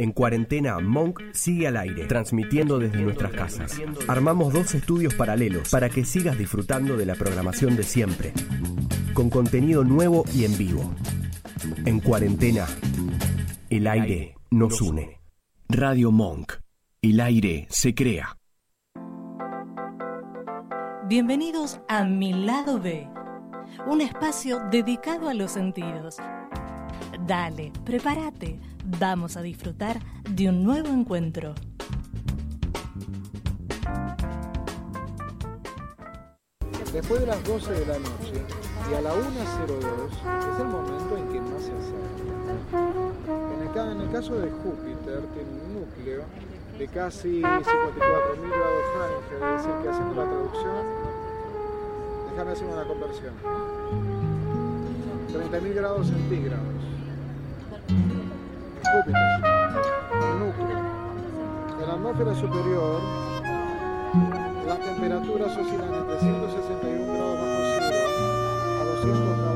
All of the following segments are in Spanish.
En cuarentena, Monk sigue al aire, transmitiendo desde nuestras casas. Armamos dos estudios paralelos para que sigas disfrutando de la programación de siempre, con contenido nuevo y en vivo. En cuarentena, el aire nos une. Radio Monk. El aire se crea. Bienvenidos a Mi Lado B, un espacio dedicado a los sentidos. Dale, prepárate Vamos a disfrutar de un nuevo encuentro. Después de las 12 de la noche y a la 1.02 es el momento en que más se acerca. En el, caso de Júpiter tiene un núcleo de casi 54.000 grados Fahrenheit, es decir, que haciendo la traducción, déjame hacer una conversión, 30.000 grados centígrados. El núcleo. En la atmósfera superior, las temperaturas oscilan entre 161 grados bajo cero a 200 grados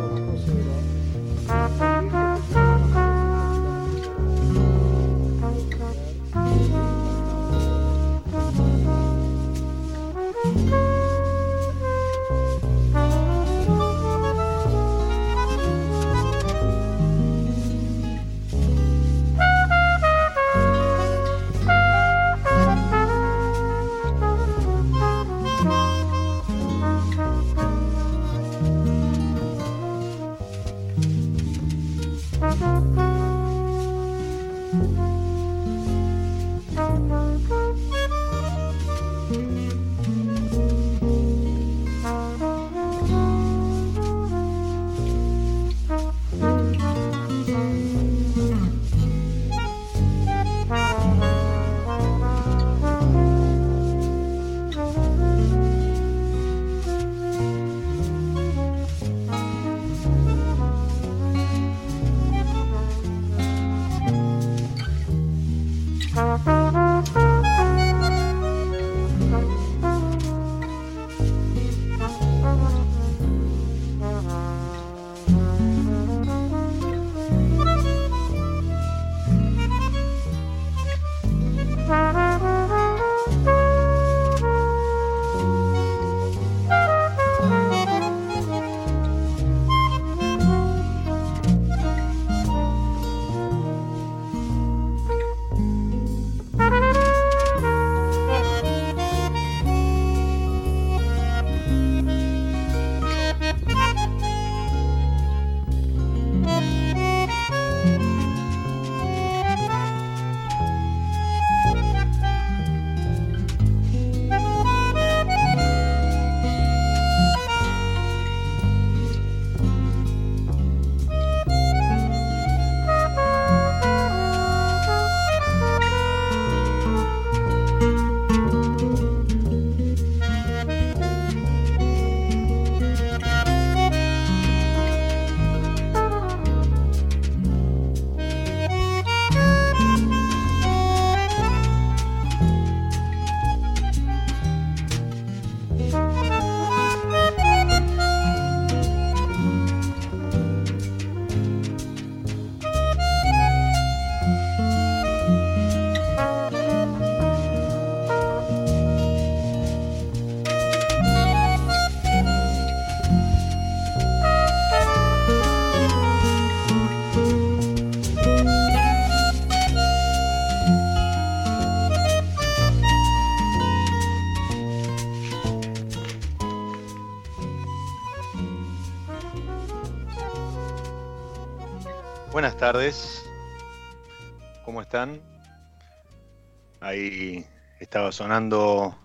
Ahí estaba sonando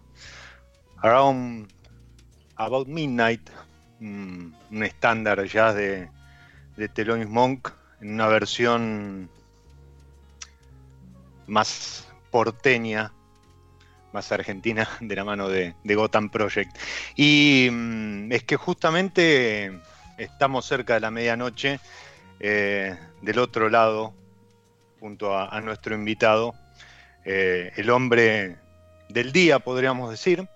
Around About Midnight, un estándar jazz de, de Thelonious Monk en una versión más porteña, más argentina, de la mano de, de Gotham Project. Y mm, es que justamente estamos cerca de la medianoche eh, del otro lado, junto a, nuestro invitado, eh, el hombre del día, podríamos decir.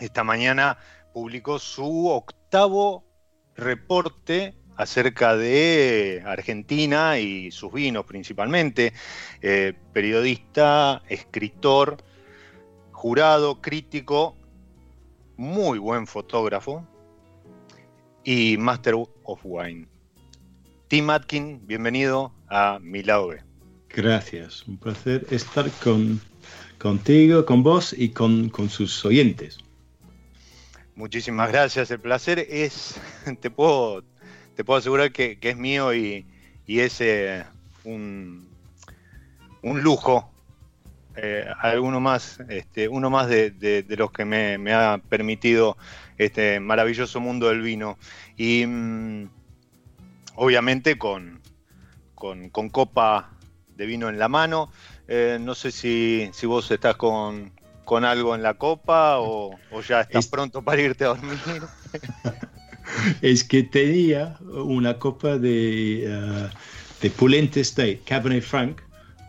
Esta mañana publicó su octavo reporte acerca de Argentina y sus vinos principalmente. Eh, periodista, escritor, jurado, crítico, muy buen fotógrafo y Master of Wine. Tim Atkin, bienvenido a Mi Gracias, un placer estar con, contigo, con vos y con, sus oyentes. Muchísimas gracias, el placer es, te puedo, te puedo asegurar que, es mío y, es eh, un, un lujo eh, alguno más, este, uno más de, los que me, ha permitido este maravilloso mundo del vino. Y mm, obviamente con, con, copa de vino en la mano. Eh, no sé si, vos estás con, algo en la copa o, ya estás pronto para irte a dormir. es que tenía una copa de, uh, de Pulente State, Cabernet Franc,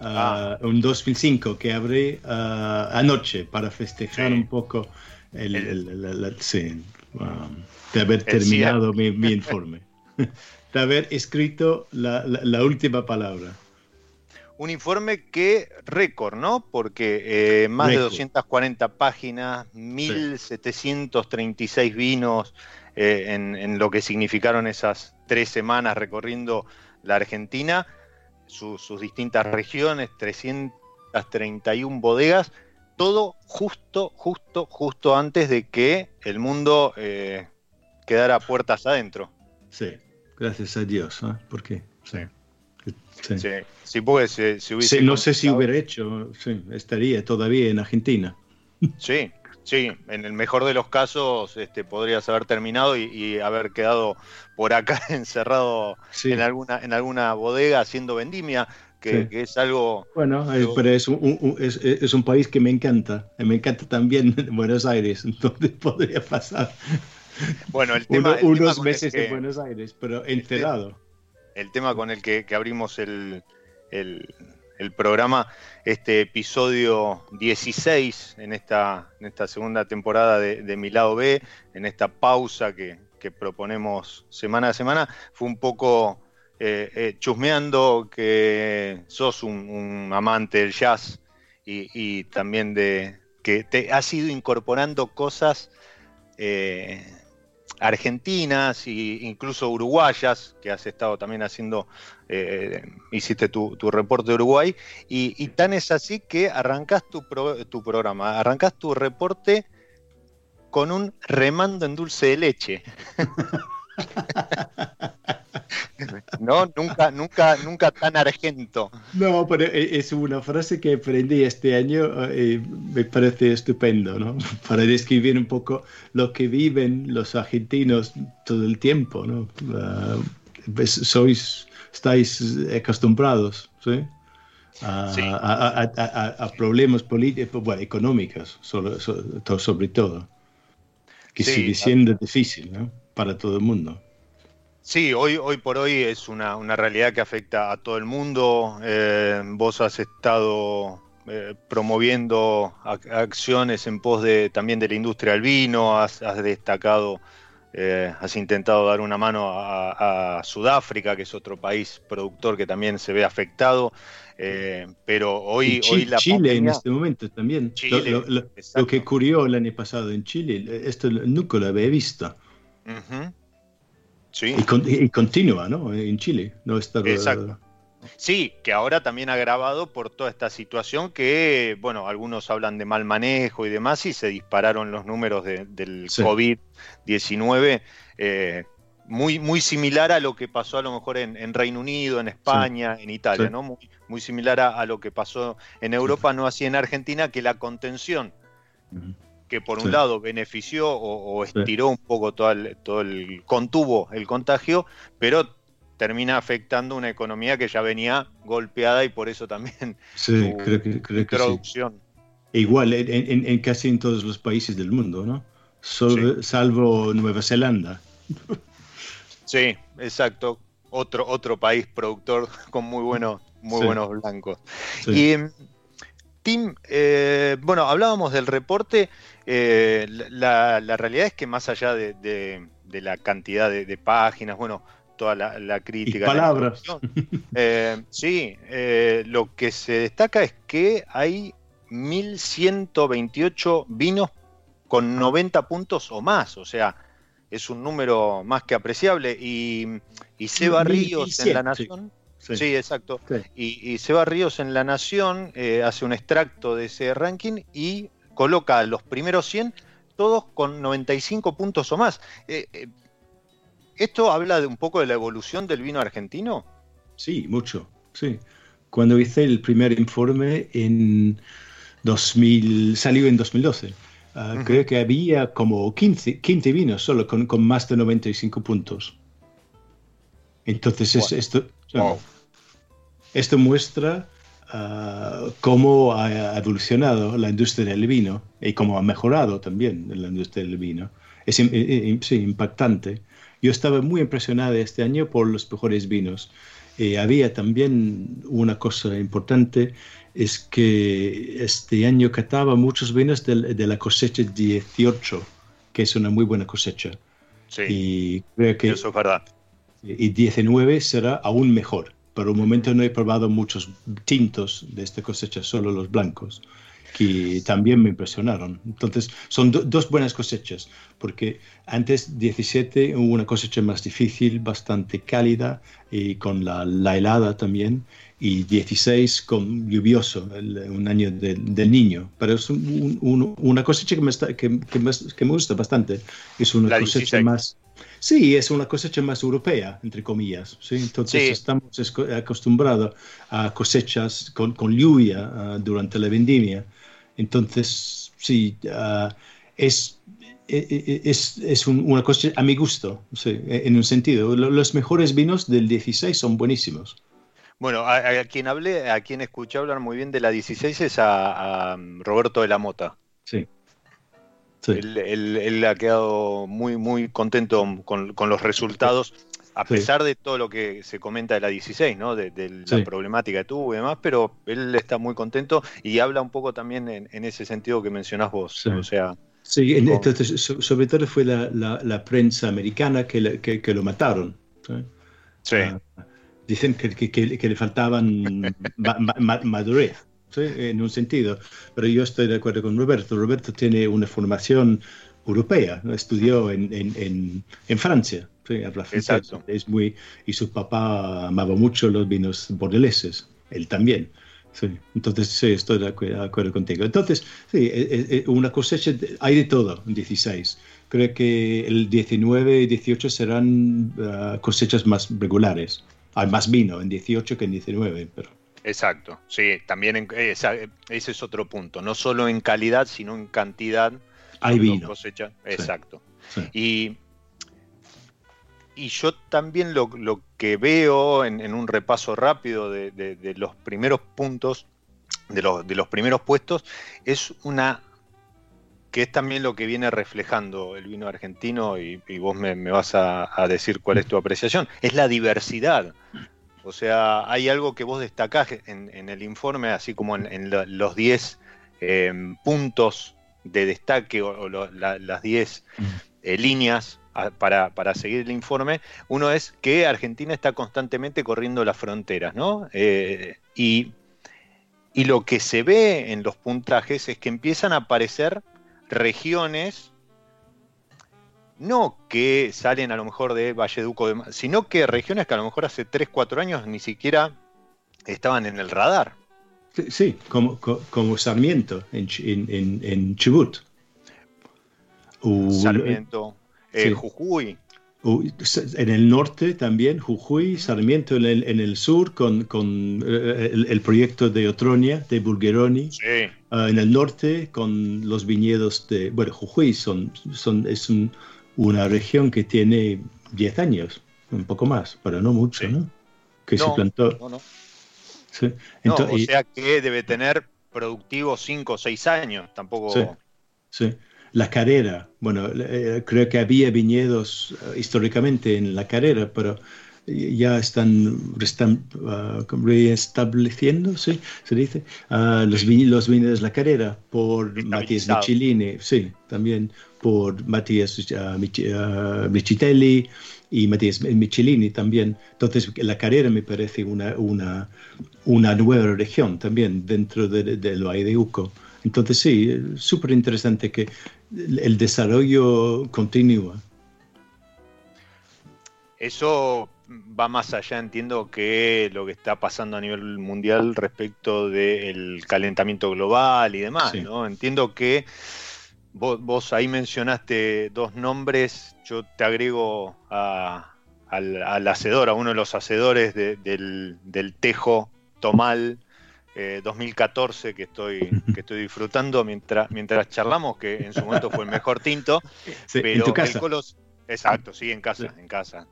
Ah. un 2005 que abrí ah, anoche para festejar un poco el, um, de haber terminado mi, informe, de haber escrito la, última palabra. Un informe que récord, ¿no? Porque eh, más de 240 páginas, 1736 vinos eh, en lo que significaron esas tres semanas recorriendo la Argentina sus distintas regiones, 331 bodegas, todo justo, justo, justo antes de que el mundo eh, quedara puertas adentro. Sí, gracias a Dios, ¿eh? ¿por qué? Sí. Sí, sí, porque si, hubiese no sé si hubiera hecho, sí, estaría todavía en Argentina. Sí, Sí, en el mejor de los casos este, podrías haber terminado y, haber quedado por acá encerrado en, alguna, en alguna bodega haciendo vendimia, que, es algo... Bueno, eh, pero es un, es, un, país que me encanta. Me encanta también Buenos Aires, entonces podría pasar bueno, el tema, unos meses en Buenos Aires, pero encerrado. El, tema con el que, abrimos el, programa, este episodio 16 en esta, en esta segunda temporada de, Mi Lado B, en esta pausa que, proponemos semana a semana, fue un poco eh, eh, chusmeando que sos un, amante del jazz y, también de que te has ido incorporando cosas eh, argentinas e incluso uruguayas, que has estado también haciendo, eh, hiciste tu, reporte de Uruguay, y, tan es así que arrancas tu, tu programa, arrancas tu reporte con un remando en dulce de leche. No, nunca, nunca, nunca tan argento. No, pero e, es una frase que aprendí este año y eh, me parece estupendo, ¿no? Para describir un poco lo que viven los argentinos todo el tiempo, ¿no? Ah, pues, sois, estáis acostumbrados, ¿sí? A, problemas políticos, bueno, económicos, sobre, sobre todo, que sigue siendo difícil, ¿no? Para todo el mundo. Sí, hoy, hoy por hoy es una, realidad que afecta a todo el mundo. Eh, vos has estado eh, promoviendo acciones en pos de también de la industria del vino, has, destacado, eh, has intentado dar una mano a, Sudáfrica, que es otro país productor que también se ve afectado. pero hoy, hoy la Chile en este momento también. lo, que ocurrió el año pasado en Chile, esto nunca lo había visto. Y, continúa, ¿no? En Chile. No está, Exacto. Sí, que ahora también ha agravado por toda esta situación que, bueno, algunos hablan de mal manejo y demás y se dispararon los números del COVID-19. Eh, muy, muy similar a lo que pasó a lo mejor en, Reino Unido, en España, en Italia, ¿no? Muy, muy similar a, lo que pasó en Europa, no así en Argentina, que la contención que por un lado benefició o, estiró un poco todo el, todo el, contuvo el contagio, pero termina afectando una economía que ya venía golpeada y por eso también sí, creo que, introducción. E igual en, casi en todos los países del mundo, ¿no? Salvo Nueva Zelanda. Sí, exacto. Otro, otro país productor con muy buenos, muy buenos blancos. Y Tim, eh, bueno, hablábamos del reporte eh, la, realidad es que más allá de, la cantidad de, páginas, bueno, toda la, crítica. palabras. Eh, sí, eh, lo que se destaca es que hay 1128 vinos con 90 puntos o más, o sea, es un número más que apreciable. Y, y Seba Ríos en La Nación. Sí, exacto. Y, Seba Ríos en La Nación eh, hace un extracto de ese ranking y coloca los primeros 100 todos con 95 puntos o más. Eh, eh, ¿Esto habla de un poco de la evolución del vino argentino? Sí, mucho, sí. Cuando hice el primer informe en 2000, salió en 2012. Ah, creo que había como 15, 15 vinos solo con, con, más de 95 puntos. Entonces, esto, esto muestra uh, cómo ha evolucionado la industria del vino y cómo ha mejorado también la industria del vino. Es sí, impactante. Yo estaba muy impresionado este año por los mejores vinos. Eh, había también una cosa importante, es que este año cataba muchos vinos de, de, la cosecha 18, que es una muy buena cosecha. Sí, y creo que, eso es verdad. Y 19 será aún mejor. Por un momento no he probado muchos tintos de esta cosecha, solo los blancos que también me impresionaron. Entonces, son dos buenas cosechas, porque antes 17 hubo una cosecha más difícil, bastante cálida, y con la, la helada también, y 16 con lluvioso, un año del niño. Pero es una cosecha que me, que, que, me, gusta bastante. Es una cosecha más... Sí, es una cosecha más europea, entre comillas. ¿sí? Entonces estamos acostumbrados a cosechas con, con lluvia ah, durante la vendimia entonces, sí, ah, es, e, e, e, es, es una cosa a mi gusto, en un sentido. Los mejores vinos del 16 son buenísimos. Bueno, a, quien hablé, a quien escuché hablar muy bien de la 16 es a, Roberto de la Mota. Sí. Él, ha quedado muy, muy contento con, con los resultados a pesar de todo lo que se comenta de la 16, ¿no? De, la problemática que tuvo y demás, pero él está muy contento y habla un poco también en, ese sentido que mencionás vos. O sea. Sí, entonces, sobre todo fue la, prensa americana que, que, lo mataron. Sí. Ah, dicen que, le faltaban madurez. En un sentido. Pero yo estoy de acuerdo con Roberto. Roberto tiene una formación europea, estudió en, en, en Francia. Sí, habla Es muy, y su papá amaba mucho los vinos bordeleses, él también. Sí, entonces sí, estoy de acuerdo, contigo. Entonces, sí, e, e, e, una cosecha, hay de todo en 16. Creo que el 19 y 18 serán ah, cosechas más regulares. Hay más vino en 18 que en 19, pero... Exacto, sí, también ese es otro punto, no solo en calidad, sino en cantidad. Hay vino. Cosecha. Exacto. Y y yo también lo, que veo en, un repaso rápido de, los primeros puntos, de los, de los primeros puestos, es una que es también lo que viene reflejando el vino argentino, y, vos me, vas a, decir cuál es tu apreciación, es la diversidad. O sea, hay algo que vos destacás en, el informe, así como en, los 10 eh, puntos de destaque o, las 10 eh, líneas para, seguir el informe, uno es que Argentina está constantemente corriendo las fronteras, ¿no? Eh, y, lo que se ve en los puntajes es que empiezan a aparecer regiones, no que salen a lo mejor de Valleduco, de, sino que regiones que a lo mejor hace 3, 4 años ni siquiera estaban en el radar. Sí, como, como Sarmiento en, en, Chubut. Sarmiento. Eh, Jujuy. En el norte también, Jujuy, Sarmiento en el, en el sur con, con eh, el, proyecto de Otronia, de Bulgeroni. Ah, en el norte con los viñedos de, bueno, Jujuy son, son, es una región que tiene 10 años, un poco más, pero no mucho, ¿no? Que se plantó. No, o sea que debe tener productivo 5 o 6 años, tampoco. sí. La carrera, bueno, eh, creo que había viñedos eh, históricamente en la carrera, pero ya están uh, reestableciendo, ¿sí? se dice, uh, los, los viñedos La Carrera por Matías Michelini, sí, también por Matías uh, Michitelli y Matías Michelini también. Entonces, La Carrera me parece una, una, una nueva región también dentro de, de lo de Uco. Entonces, sí, súper interesante que el desarrollo continúa. Eso va más allá, entiendo, que lo que está pasando a nivel mundial respecto del calentamiento global y demás, ¿no? Entiendo que vos, ahí mencionaste dos nombres, yo te agrego al, hacedor, a uno de los hacedores del, Tejo Tomal 2014 eh, que estoy, que estoy disfrutando mientras, mientras charlamos, que en su momento fue el mejor tinto. pero en tu casa. exacto, sí, en casa, en casa.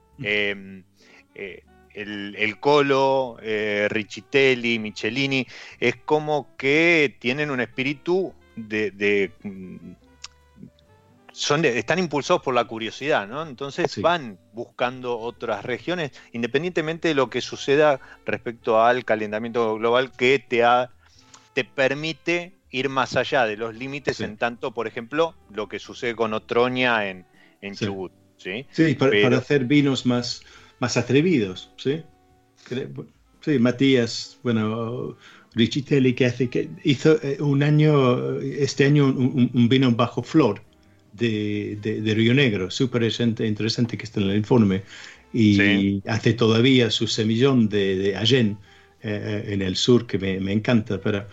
Eh, el, Colo, eh, Richitelli, Michelini, es como que tienen un espíritu de, son están impulsados por la curiosidad, ¿no? Entonces van buscando otras regiones, independientemente de lo que suceda respecto al calentamiento global que te, te permite ir más allá de los límites en tanto, por ejemplo, lo que sucede con Otroña en, en Chubut. Sí, sí para, hacer vinos más, más atrevidos, ¿sí? Sí, Matías, bueno, Richitelli que hace que hizo eh, un año, este año un, vino bajo flor de, de, Río Negro, súper interesante que está en el informe, y hace todavía su semillón de, de Agen eh, en el sur que me, me encanta, pero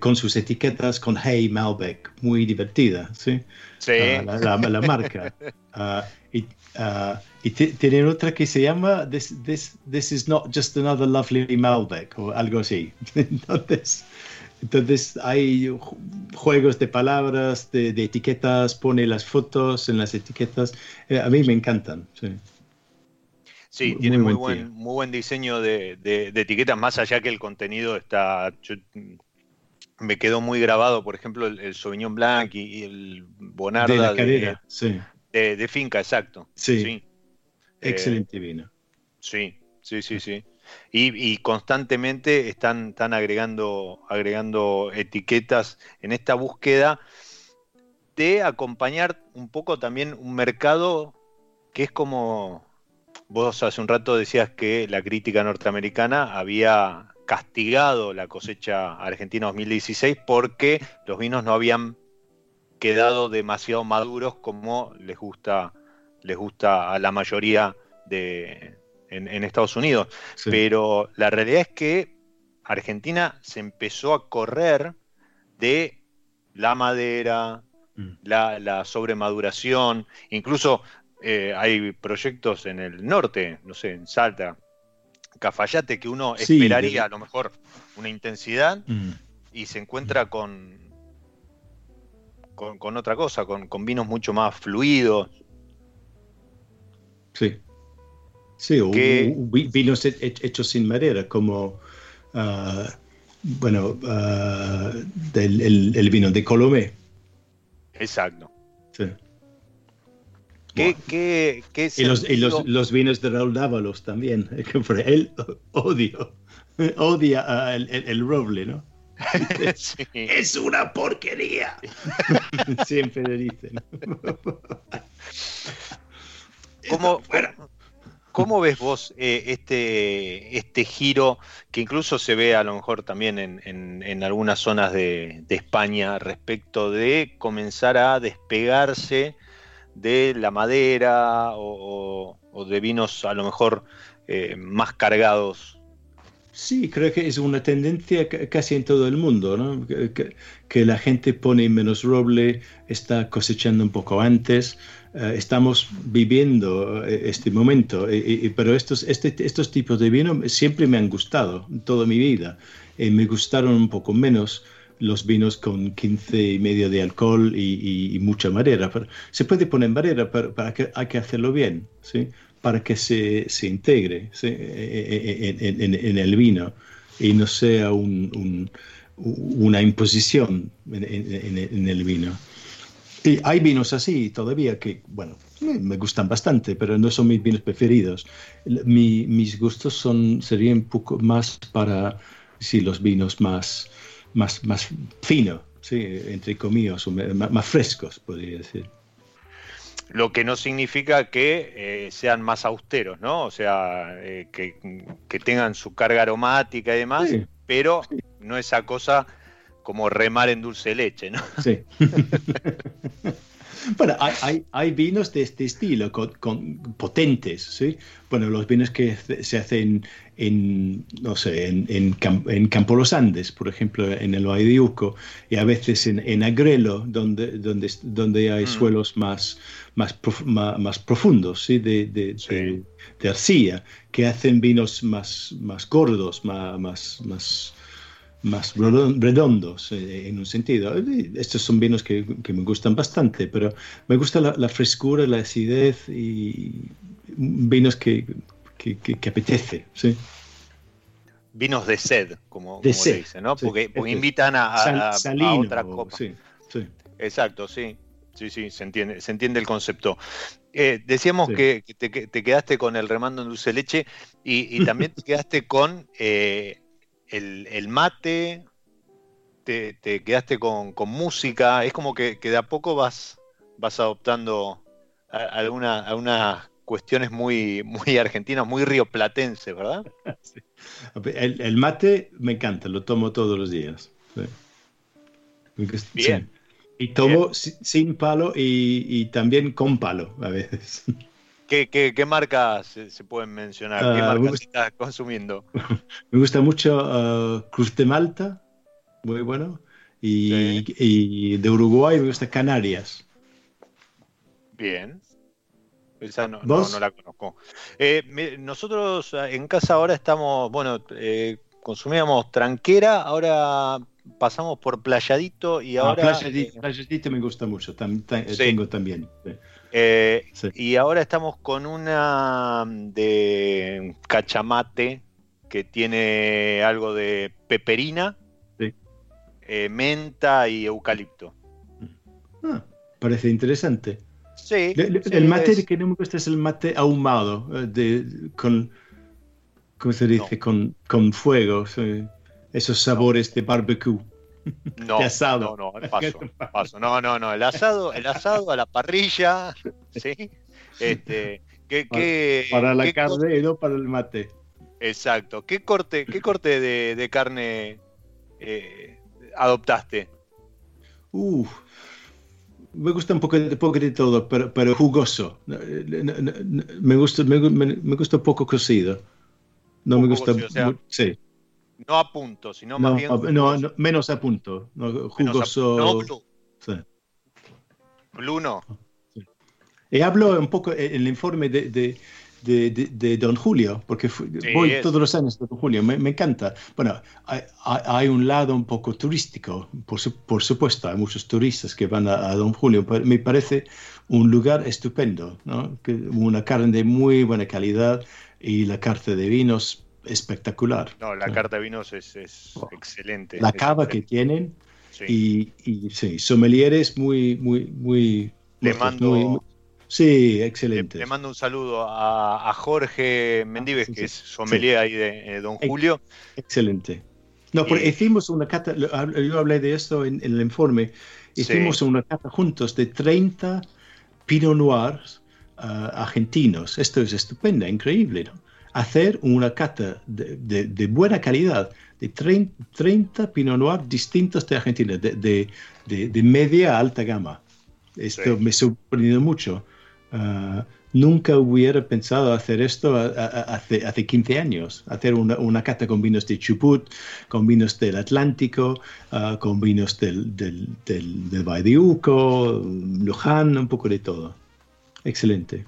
con sus etiquetas con Hey Malbec, muy divertida, ¿sí? sí. Ah, la, la, marca. Uh, y, uh, y tienen otra que se llama this, this, this is not just another lovely Malbec o algo así. Entonces, entonces hay juegos de palabras, de, etiquetas, pone las fotos en las etiquetas. Eh, a mí me encantan. Sí, sí tiene muy, buen, muy buen diseño de, etiquetas, más allá que el contenido está... me quedó muy grabado, por ejemplo, el, Sauvignon Blanc y, el Bonarda. De la carrera, sí. De, finca, exacto. Sí. Excelente vino. Sí, sí, sí, sí. Y, constantemente están, están agregando, agregando etiquetas en esta búsqueda de acompañar un poco también un mercado que es como vos hace un rato decías que la crítica norteamericana había castigado la cosecha argentina 2016 porque los vinos no habían quedado demasiado maduros como les gusta, les gusta a la mayoría de, en, Estados Unidos. Pero la realidad es que Argentina se empezó a correr de la madera, mm. la, sobremaduración, incluso eh, hay proyectos en el norte, no sé, en Salta, Cafayate, que uno esperaría a lo mejor una intensidad mm. y se encuentra con, con, otra cosa, con, con, vinos mucho más fluidos. Sí, o vinos hechos sin madera, como, uh, bueno, uh, del, el, vino de Colomé. Exacto. Sí. ¿Qué, qué, qué y, los, y los, los, vinos de Raúl Dávalos también. Él odio, odia el, el, roble, ¿no? sí. Es una porquería. Siempre le dicen. ¿Cómo, ¿Cómo ves vos eh, este, este giro que incluso se ve a lo mejor también en, algunas zonas de, España respecto de comenzar a despegarse de la madera o, de vinos a lo mejor eh, más cargados? Sí, creo que es una tendencia casi en todo el mundo, ¿no? que, que la gente pone menos roble, está cosechando un poco antes. Eh, estamos viviendo eh, este momento, pero estos, este, estos tipos de vino siempre me han gustado toda mi vida. y me gustaron un poco menos los vinos con 15 y medio de alcohol y, mucha madera. Pero se puede poner madera, pero hay que hacerlo bien, ¿sí? para que se, se integre e, en, el vino y no sea un, una imposición en, el vino. Y hay vinos así todavía que, bueno, me gustan bastante, pero no son mis vinos preferidos. mis gustos son, serían un poco más para, sí, los vinos más, más, más finos, sí, entre comillas, más, frescos, podría decir. Lo que no significa que eh, sean más austeros, ¿no? O sea, eh, que, tengan su carga aromática y demás, pero no esa cosa como remar en dulce leche, ¿no? Sí. bueno, hay, hay, vinos de este estilo, con, potentes, ¿sí? Bueno, los vinos que se hacen en, no sé, en, en, en Campo Los Andes, por ejemplo, en el Valle de Uco, y a veces en, en Agrelo, donde, donde, donde hay mm. suelos más, más, más, profundos, ¿sí? De, de, de, arcilla, que hacen vinos más, más gordos, más, más, más redondos eh, en un sentido. Estos son vinos que, me gustan bastante, pero me gusta la, frescura, la acidez y vinos que, que, apetece. ¿sí? Vinos de sed, como, de dicen, ¿no? porque, invitan a, otra copa. Sí, Exacto, sí. Sí, sí, se entiende, se entiende el concepto. Eh, decíamos que, te, quedaste con el remando en dulce leche y, también te quedaste con eh, el, mate, te, quedaste con, música, es como que, de a poco vas, vas adoptando algunas cuestiones muy, muy argentinas, muy rioplatenses, ¿verdad? El, mate me encanta, lo tomo todos los días. Bien. Y tomo sin palo y, también con palo a veces. ¿Qué, marcas se, pueden mencionar? ¿Qué ah, marcas estás consumiendo? Me gusta mucho uh, Cruz de Malta, muy bueno. Y, de Uruguay me gusta Canarias. Bien. Esa no, la conozco. Eh, nosotros ah, en casa ahora estamos, bueno, eh, consumíamos tranquera, ahora pasamos por Playadito y ah, ahora... playadito, me gusta mucho, tengo también. Eh, y ahora estamos con una de cachamate que tiene algo de peperina, eh, menta y eucalipto. Ah, parece interesante. Sí. el mate que no me gusta es el mate ahumado, eh, de, con, ¿cómo se dice? Con, con fuego, esos sabores de barbecue. No, asado. no, no, paso, paso. No, no, no, el asado, el asado a la parrilla, ¿sí? Este, ¿qué, para, la carne y no para el mate. Exacto. ¿Qué corte, qué corte de, carne eh, adoptaste? Uf, me gusta un poco, poco de todo, pero, pero jugoso. Me gusta, me, me gusta un poco cocido. No me gusta. sí. No a punto, sino más bien. No, menos a punto. jugoso. no blue. Sí. Blue no. Y hablo un poco en el informe de, de, de, de Don Julio, porque voy todos los años a Don Julio, me, me encanta. Bueno, hay, hay, un lado un poco turístico, por, por supuesto, hay muchos turistas que van a, a, Don Julio, pero me parece un lugar estupendo, ¿no? una carne de muy buena calidad y la carta de vinos espectacular. No, la carta de vinos es, oh. excelente. La cava que tienen y, y, sí, sommeliers muy, muy, muy... Le mando... sí, excelente. Le, mando un saludo a, Jorge Mendives, que es sommelier ahí de Don Julio. Excelente. No, porque hicimos una cata, yo hablé de esto en, el informe, hicimos una cata juntos de 30 Pinot Noirs ah, argentinos. Esto es estupendo, increíble, ¿no? Hacer una cata de, buena calidad de 30, Pinot Noir distintos de Argentina, de, media a alta gama. Esto me ha sorprendido mucho. Ah, nunca hubiera pensado hacer esto hace, hace 15 años, hacer una, cata con vinos de Chubut, con vinos del Atlántico, ah, con vinos del, del, del, del Valle de Uco, Luján, un poco de todo. Excelente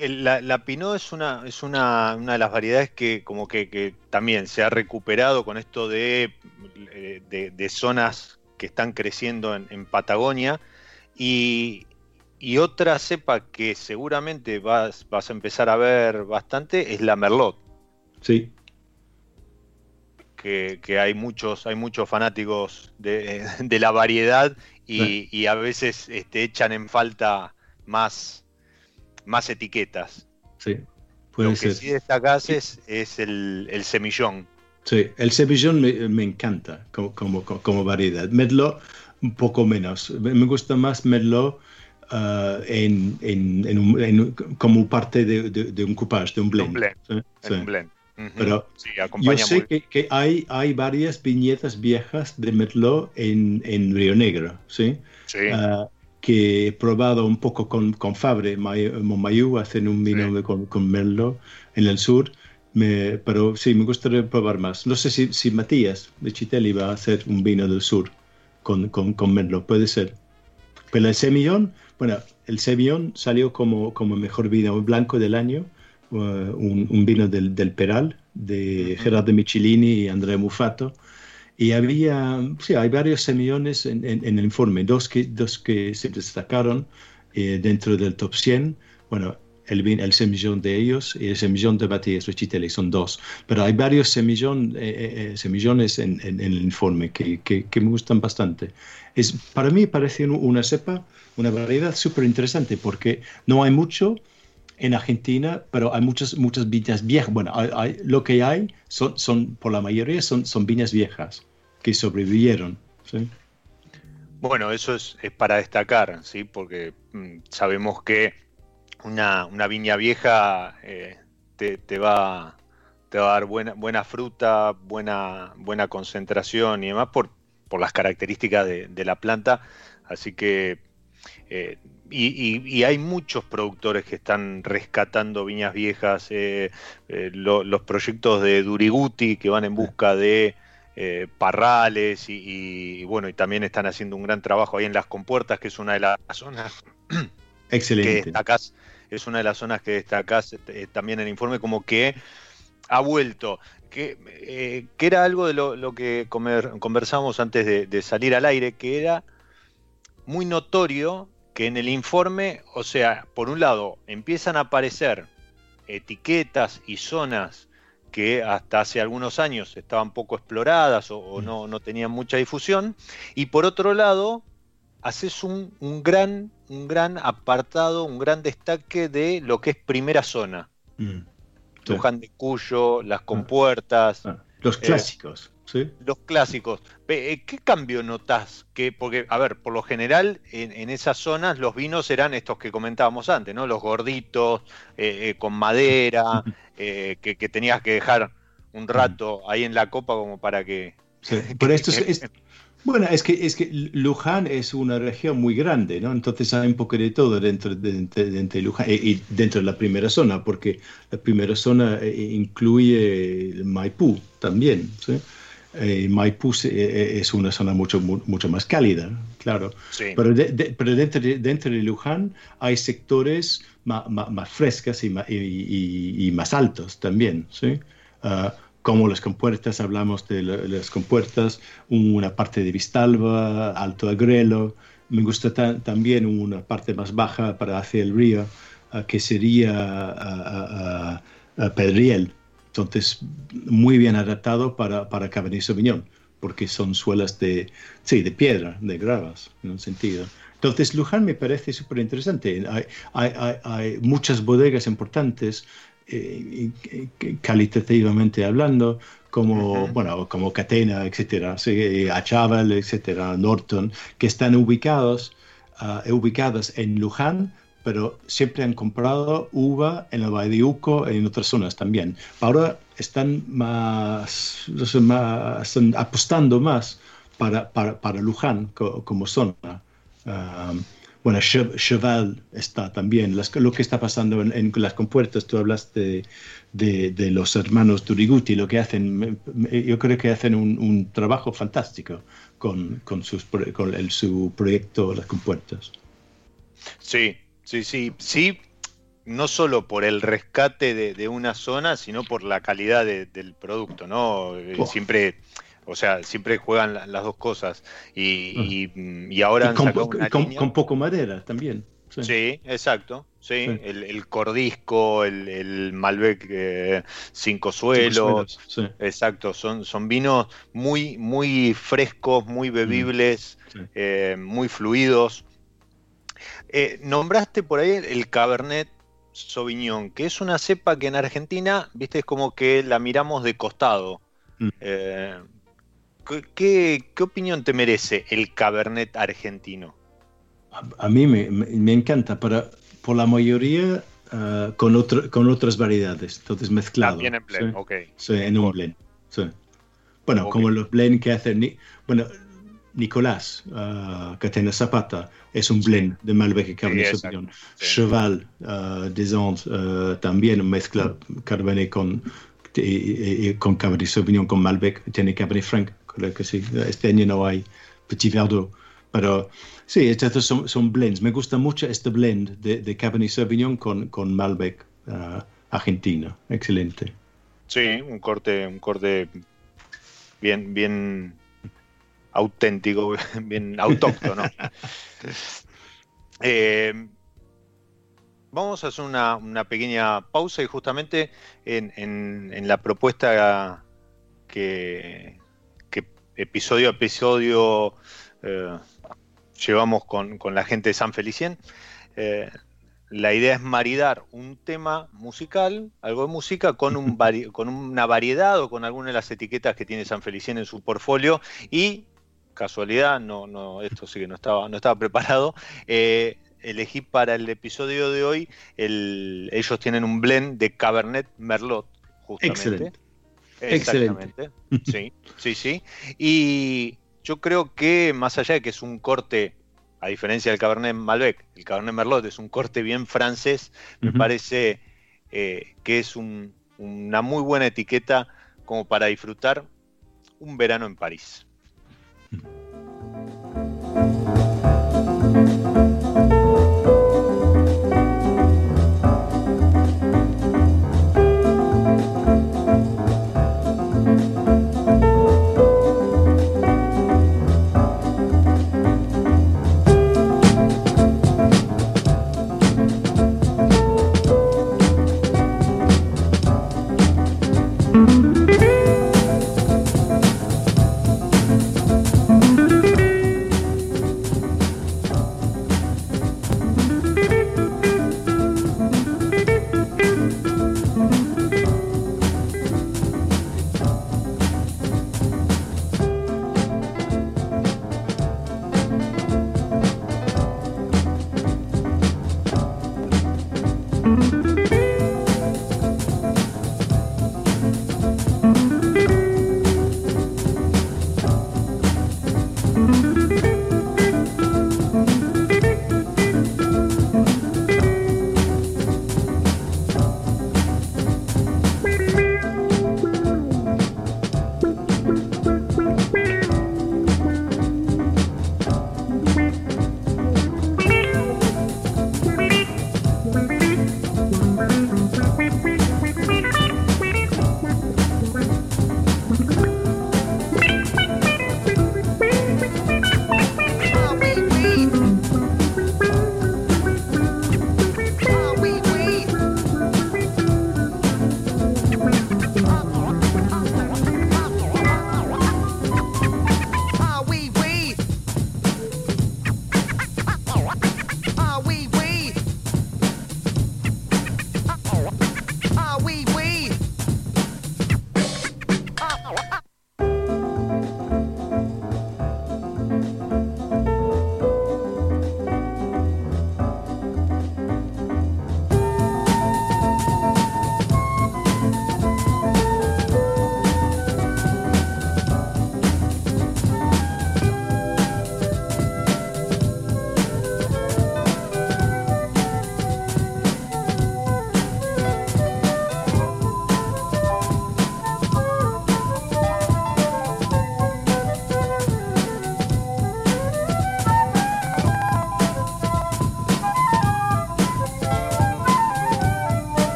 la, Pinot es una, es una, de las variedades que como que, también se ha recuperado con esto de, de, zonas que están creciendo en, Patagonia y, otra cepa que seguramente vas, vas, a empezar a ver bastante es la Merlot. Sí. que, hay muchos, hay muchos fanáticos de, la variedad y, a veces este, echan en falta más, más etiquetas. Sí, puede Lo que sí destacás es, el, semillón. Sí, el semillón me, encanta como, como, variedad. Merlot, un poco menos. Me gusta más Merlot uh, en, como parte de, un coupage, de un blend. Un blend. Pero yo sé que, hay, hay varias viñetas viejas de Merlot en, en Río Negro, ¿sí? Uh, que he probado un poco con, con Fabre, Montmayou, hacen un vino con, con, Merlot en el sur, me, pero sí, me gustaría probar más. No sé si, si Matías de Chitelli va a hacer un vino del sur con, con, con Merlot, puede ser. Pero el Semillón, bueno, el Semillón salió como, como mejor vino blanco del año Uh, un, vino del, del, Peral, de Gerardo Michelini y Andrea Mufato. Y había, sí, hay varios semillones en, en, el informe, dos que, dos que se destacaron eh, dentro del top 100. Bueno, el, el semillón de ellos y el semillón de Matías Rechitelli son dos. Pero hay varios semillón, eh, eh, semillones en, en, el informe que, que, que, me gustan bastante. Es, para mí parece una cepa, una variedad súper interesante porque no hay mucho en Argentina, pero hay muchas, muchas viñas viejas. Bueno, lo que hay son, son, por la mayoría, son, son viñas viejas que sobrevivieron. Bueno, eso es, para destacar, ¿sí? porque mm, sabemos que una, viña vieja eh, te, va, te va a dar buena, buena fruta, buena, buena concentración y demás por, por las características de, de la planta. Así que eh, y, hay muchos productores que están rescatando viñas viejas, eh, eh, los proyectos de Duriguti que van en busca de parrales y, bueno, y también están haciendo un gran trabajo ahí en las compuertas, que es una de las zonas Excelente. que destacás, es una de las zonas que destacás también en el informe como que ha vuelto. Que, que era algo de lo, que conversamos antes de salir al aire, que era muy notorio que en el informe, o sea, por un lado, empiezan a aparecer etiquetas y zonas que hasta hace algunos años estaban poco exploradas o, mm. no, no, tenían mucha difusión, y por otro lado, haces un, gran, un gran apartado, un gran destaque de lo que es primera zona. Mm. Luján de Cuyo, las ah. compuertas. Ah. Los eh, clásicos. Los clásicos. Eh, ¿Qué cambio notas? Que, porque, a ver, por lo general en, esas zonas los vinos eran estos que comentábamos antes, ¿no? Los gorditos, eh, eh, con madera, que, tenías que dejar un rato ahí en la copa como para que... Pero esto es, bueno, es que, es que Luján es una región muy grande, ¿no? Entonces hay un poco de todo dentro de, Luján y, dentro de la primera zona, porque la primera zona incluye Maipú también, ¿sí? Eh, Maipú eh, eh, es una zona mucho, mucho más cálida, claro. Pero, pero dentro, de, dentro de Luján hay sectores más, más, frescas y, y, más altos también, ¿sí? Ah, como las compuertas, hablamos de, las compuertas, una parte de Vistalba, Alto Agrelo, me gusta también una parte más baja para hacia el río, ah, que sería ah, Pedriel, entonces, muy bien adaptado para, para Cabernet Sauvignon, porque son suelas de, sí, de piedra, de gravas, en un sentido. Entonces, Luján me parece súper interesante. Hay, hay, hay, muchas bodegas importantes, eh, calitativamente hablando, como, bueno, como Catena, etcétera, sí, Achaval, etcétera, Norton, que están ubicados, uh, ubicadas en Luján, pero siempre han comprado uva en el Valle de Uco y en otras zonas también. Ahora están más, están apostando más para, para, para Luján como zona. Um, bueno, Cheval está también. lo que está pasando en, las compuertas, tú hablaste de, de, los hermanos Turiguti, lo que hacen, yo creo que hacen un, trabajo fantástico con, con, sus, con el, su proyecto Las Compuertas. Sí, Sí, sí, sí, no solo por el rescate de, una zona, sino por la calidad del producto, ¿no? Eh, oh. Siempre, o sea, siempre juegan las dos cosas. Y, mm. y, ahora con, con, poco madera también. Sí, exacto. Sí, El, Cordisco, el, Malbec eh, Cinco Suelos. Exacto, son, son vinos muy, muy frescos, muy mm, bebibles, eh, muy fluidos. Eh, nombraste por ahí el Cabernet Sauvignon, que es una cepa que en Argentina, viste, es como que la miramos de costado. Mm. ¿qué, opinión te merece el Cabernet argentino? A, mí me, encanta, pero por la mayoría uh, con, otro, con otras variedades, entonces mezclado. También en blend, ¿sí? ok. Sí, en un blend. Sí. Bueno, como los blend que hacen. Bueno, Nicolás, uh, tiene Zapata, es un blend de Malbec y Cabernet Sauvignon. Cheval uh, des Andes uh, también mezcla Cabernet con, con Cabernet Sauvignon, con Malbec, tiene Cabernet Franc, creo que sí. Este año no hay Petit Verdot, pero Sí, estos son, blends. Me gusta mucho este blend de, de Cabernet Sauvignon con, con Malbec uh, argentino. Excelente. Sí, un corte, un corte bien, bien auténtico, bien autóctono. Eh, vamos a hacer una, pequeña pausa y justamente en, la propuesta que, episodio a episodio eh, llevamos con, la gente de San Felicien. Eh, la idea es maridar un tema musical, algo de música, con, un con una variedad o con alguna de las etiquetas que tiene San Felicien en su portfolio y, casualidad, no, no, esto sí que no estaba, no estaba preparado, eh, elegí para el episodio de hoy, ellos tienen un blend de Cabernet Merlot, justamente. Excelente. Exactamente. Sí, sí, sí. Y yo creo que más allá de que es un corte, a diferencia del Cabernet Malbec, el Cabernet Merlot es un corte bien francés, me parece eh, que es una muy buena etiqueta como para disfrutar un verano en París.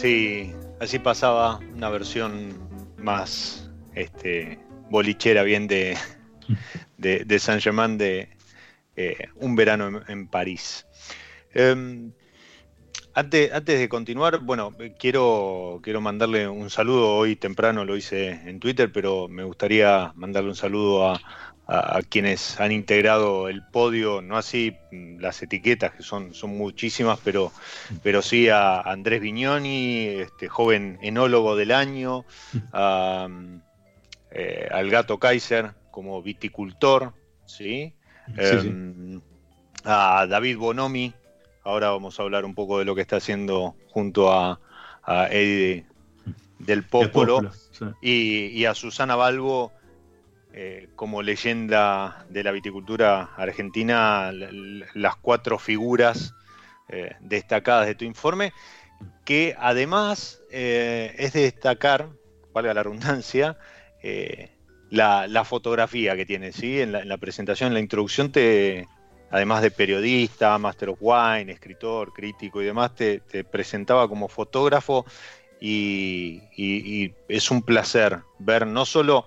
Así, así pasaba una versión más este, bolichera, bien de, de, Saint-Germain de eh, Un verano en, París. Em, antes, antes, de continuar, bueno, quiero, quiero mandarle un saludo. Hoy temprano lo hice en Twitter, pero me gustaría mandarle un saludo a, a, quienes han integrado el podio, no así las etiquetas, que son, son muchísimas, pero, pero sí a Andrés Vignoni, este joven enólogo del año, eh, al gato Kaiser como viticultor, ¿sí? Em, a David Bonomi, ahora vamos a hablar un poco de lo que está haciendo junto a, Eddie del Popolo, y, a Susana Balbo, eh, como leyenda de la viticultura argentina, las cuatro figuras eh, destacadas de tu informe, que además eh, es de destacar, valga la redundancia, la, fotografía que tiene, ¿sí? En la, presentación, en la introducción, te, además de periodista, Master of Wine, escritor, crítico y demás, te, presentaba como fotógrafo y, es un placer ver no solo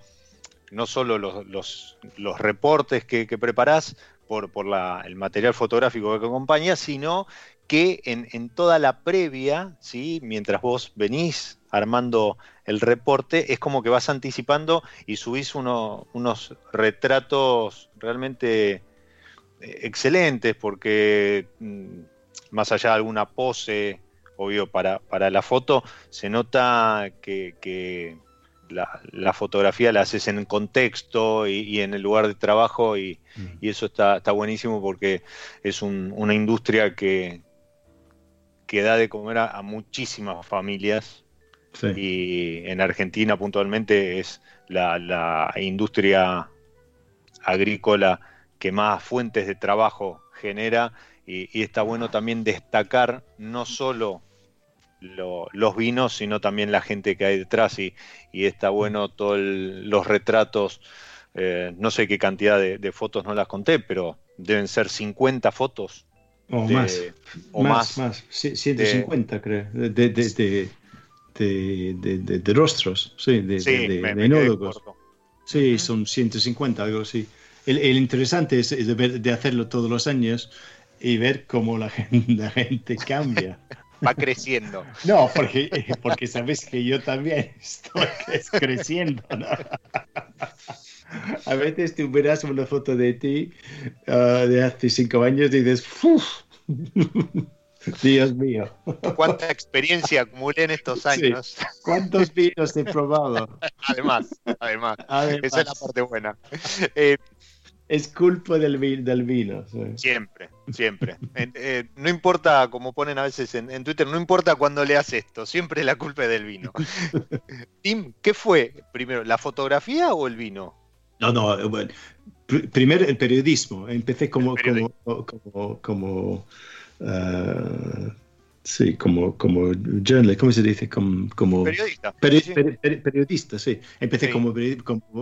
no solo los, los, reportes que, que, preparás por, por el material fotográfico que acompaña, sino que en, toda la previa, ¿sí? mientras vos venís armando el reporte, es como que vas anticipando y subís unos retratos realmente eh, excelentes, porque mm, más allá de alguna pose, obvio, para, para la foto, se nota que la, fotografía la haces en contexto y, en el lugar de trabajo y, mm. eso está, buenísimo porque es una industria que, que da de comer a, muchísimas familias y en Argentina puntualmente es la, industria agrícola que más fuentes de trabajo genera y, y está bueno también destacar no solo los vinos, sino también la gente que hay detrás. Y, está bueno todos los retratos, eh, no sé qué cantidad de, fotos no las conté, pero deben ser 50 fotos. O más, o más, más, 150 creo, de, de, de, rostros, sí, de, sí, Sí, son 150, algo así. El, interesante es, de, hacerlo todos los años y ver cómo la gente, la gente cambia va creciendo. No, porque, porque sabes que yo también estoy creciendo, ¿no? A veces tú verás una foto de ti uh, de hace cinco años y dices, Dios mío. ¿Cuánta experiencia acumulé en estos años? ¿Cuántos vinos he probado? Además, además, Esa es la parte buena. Eh, es culpa del, del vino. Siempre, siempre. Eh, no importa, como ponen a veces en, Twitter, no importa cuándo leas esto, siempre la culpa es del vino. Tim, ¿qué fue primero, la fotografía o el vino? No, no, eh, bueno, primero el periodismo. Empecé como, como, como, como uh, Sí, como, como journalist, ¿cómo se dice? Como, como periodista. periodista, sí. Empecé Como,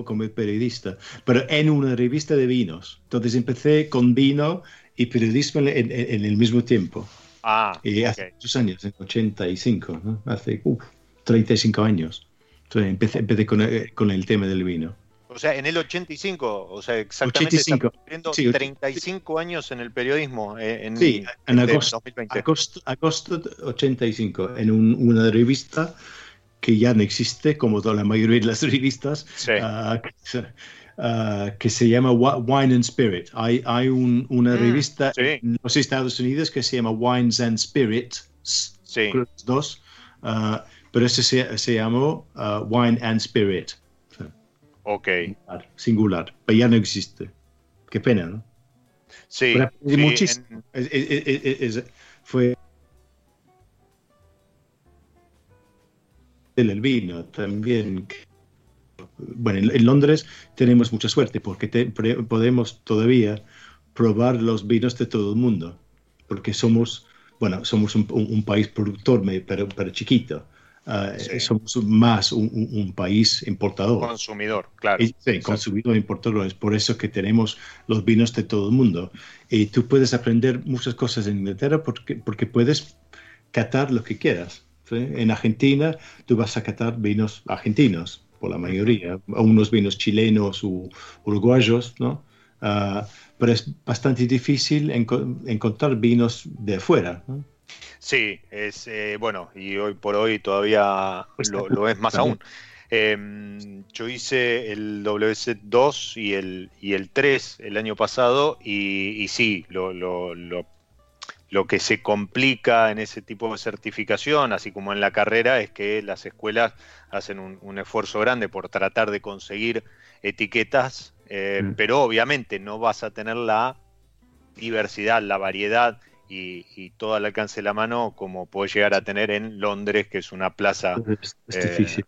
como, periodista, pero en una revista de vinos. Entonces empecé con vino y periodismo en, el mismo tiempo. Ah, y hace muchos años, en 85, ¿no? Hace 35 años. Entonces empecé, empecé con, con el tema del vino. O sea, en el 85, o sea, exactamente 85. Sí, 35 años en el periodismo. Eh, en, sí, en agosto, agosto, agosto, 85, en una revista que ya no existe, como toda la mayoría de las revistas, uh, que, se llama Wine and Spirit. Hay, hay un, una mm, revista en los Estados Unidos que se llama Wines and Spirits, sí. dos, uh, pero ese se, se llamó Wine and Spirit. Ok. Singular, pero ya no existe. Qué pena, ¿no? Sí. muchísimo. fue el vino también. Bueno, en, Londres tenemos mucha suerte porque podemos todavía probar los vinos de todo el mundo, porque somos, bueno, somos un, país productor, pero, pero chiquito. Ah, somos más un, país importador. Consumidor, claro. sí, consumidor, importador. Es por eso que tenemos los vinos de todo el mundo. Y tú puedes aprender muchas cosas en Inglaterra porque, porque puedes catar lo que quieras. En Argentina tú vas a catar vinos argentinos, por la mayoría, unos vinos chilenos u uruguayos, ¿no? Ah, pero es bastante difícil encontrar vinos de afuera. Sí, es eh, bueno, y hoy por hoy todavía pues lo, es más aún. Em, yo hice el WC2 y el, y el 3 el año pasado y, sí, lo, lo, lo, que se complica en ese tipo de certificación, así como en la carrera, es que las escuelas hacen un, esfuerzo grande por tratar de conseguir etiquetas, eh, mm. pero obviamente no vas a tener la diversidad, la variedad y, todo al alcance de la mano como puede llegar a tener en Londres, que es una plaza. Es, eh, difícil.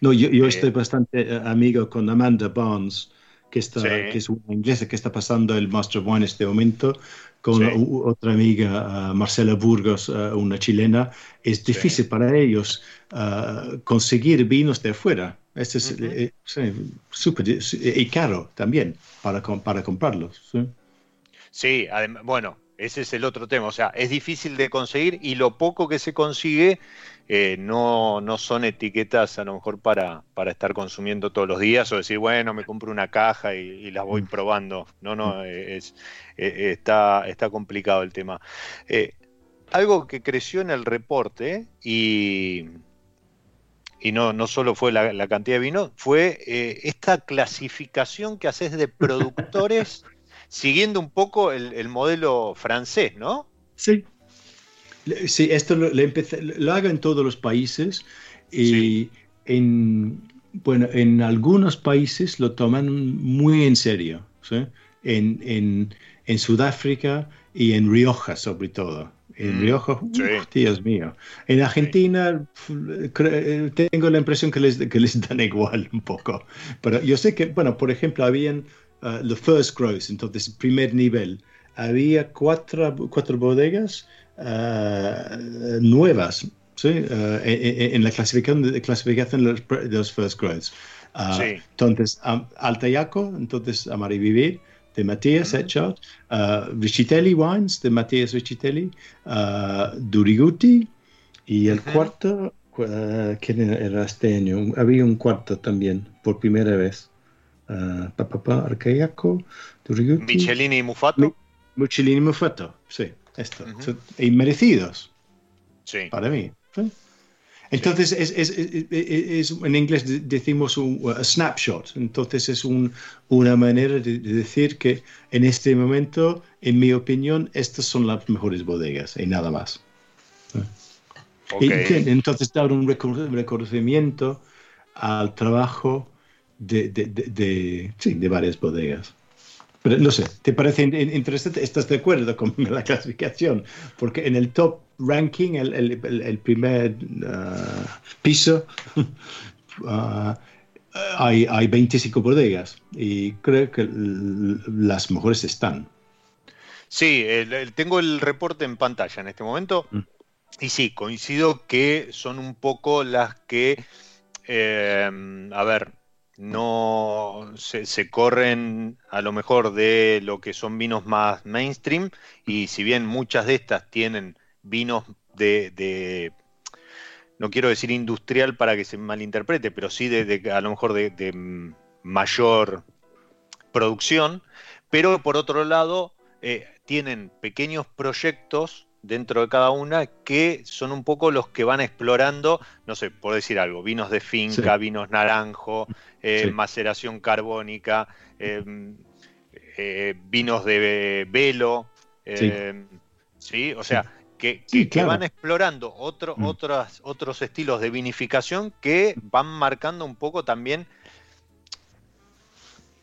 No, yo, yo estoy bastante eh, amigo con Amanda Barnes, que, está, que es una inglesa que está pasando el Master One en este momento, con otra amiga, uh, Marcela Burgos, uh, una chilena. Es difícil para ellos uh, conseguir vinos de afuera. Este es eh, súper y caro también para, para comprarlos. Sí, sí bueno, ese es el otro tema. O sea, es difícil de conseguir y lo poco que se consigue eh, no, no son etiquetas a lo mejor para, para estar consumiendo todos los días o decir, bueno, me compro una caja y, las voy mm. probando. No, no, mm. eh, es, eh, está, está complicado el tema. algo que creció en el reporte y, y no, no solo fue la, cantidad de vino, fue esta clasificación que haces de productores siguiendo un poco el, modelo francés, ¿no? Sí. Sí, esto lo, lo hago en todos los países y en, bueno, en algunos países lo toman muy en serio. En, Sudáfrica y en Rioja sobre todo. En mm, Rioja, Dios mío. En Argentina tengo la impresión que les, que les dan igual un poco. Pero yo sé que, bueno, por ejemplo, habían uh, the first growth, entonces primer nivel, había cuatro, cuatro bodegas uh, nuevas ¿sí? Uh, en, en, la clasificación de, clasificación de los, de los first growths. Uh, sí. Entonces, um, Altayaco, entonces Amarivivir, de Matías uh -huh. uh, Wines, de Matías Richitelli, uh, Duriguti, y el -huh. cuarto, uh, ¿quién era este año? Había un cuarto también, por primera vez uh, papá, Arcaiaco, Michelini y Mufato. Michelini y Mufato, sí, esto. Inmerecidos. Sí. Para mí. Entonces, es, es, es, en inglés decimos un snapshot. Entonces, es un, una manera de, decir que en este momento, en mi opinión, estas son las mejores bodegas y nada más. Okay. entonces, dar un reconocimiento al trabajo de, de, de, sí, de varias bodegas. Pero no sé, ¿te parece interesante? ¿Estás de acuerdo con la clasificación? Porque en el top ranking, el, el, el primer uh, piso, uh, hay, hay 25 bodegas y creo que las mejores están. Sí, tengo el reporte en pantalla en este momento mm. y sí, coincido que son un poco las que, eh, a ver, no se, corren a lo mejor de lo que son vinos más mainstream y si bien muchas de estas tienen vinos de, no quiero decir industrial para que se malinterprete, pero sí de, a lo mejor de, mayor producción, pero por otro lado eh, tienen pequeños proyectos dentro de cada una que son un poco los que van explorando, no sé, por decir algo, vinos de finca, vinos naranjo, eh, maceración carbónica, em, eh, vinos de velo, sí. O sea, que, van explorando otro, mm. otros estilos de vinificación que van marcando un poco también,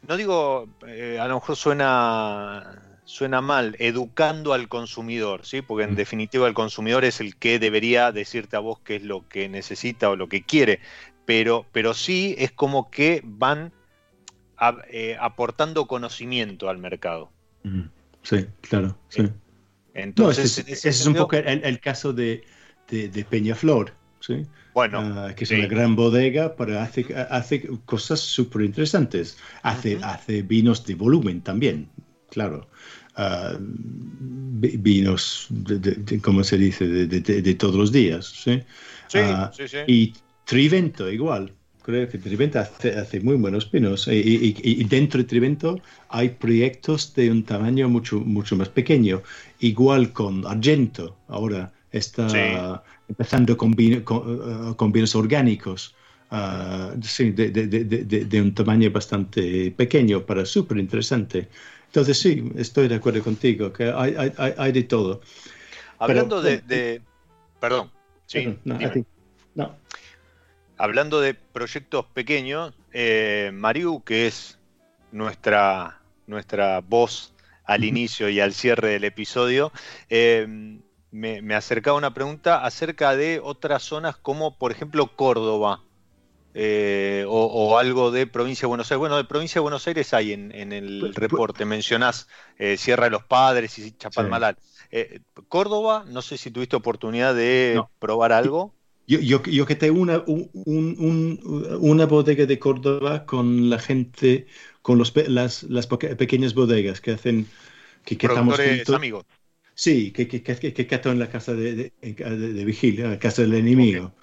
no digo, eh, a lo mejor suena suena mal, educando al consumidor, ¿sí? Porque en mm. definitiva el consumidor es el que debería decirte a vos qué es lo que necesita o lo que quiere, pero, pero sí es como que van eh, aportando conocimiento al mercado. Sí, claro, sí. Entonces, ese, es un poco el, caso de, de, Peñaflor, ¿sí? Bueno, ah, que es una gran bodega, pero hace, hace cosas súper interesantes. Hace, hace vinos de volumen también, claro. Ah, vinos, de, ¿cómo se dice?, de, todos los días. ¿sí? Ah, y Trivento igual. Creo que Trivento hace, muy buenos vinos. Y, dentro de Trivento hay proyectos de un tamaño mucho, mucho más pequeño. Igual con Argento. Ahora está empezando con, con, vinos orgánicos. sí, de, un tamaño bastante pequeño, para súper interesante. Entonces sí, estoy de acuerdo contigo, que hay, hay, hay de todo. Hablando de, Perdón. Sí, no, Hablando de proyectos pequeños, eh, Mariu, que es nuestra, nuestra voz al inicio y al cierre del episodio, eh, me, me acercaba una pregunta acerca de otras zonas como, por ejemplo, Córdoba. Eh, o, algo de provincia de Buenos Aires. Bueno, de provincia de Buenos Aires hay en, el reporte, mencionás eh, Sierra de los Padres y Chapalmalal. Eh, Córdoba, no sé si tuviste oportunidad de probar algo. Yo, yo, que tengo una, una bodega de Córdoba con la gente, con los, las, las pequeñas bodegas que hacen... Que, que estamos amigos. Sí, que, que, que, que, en la casa de, de, de, vigilia, la casa del enemigo.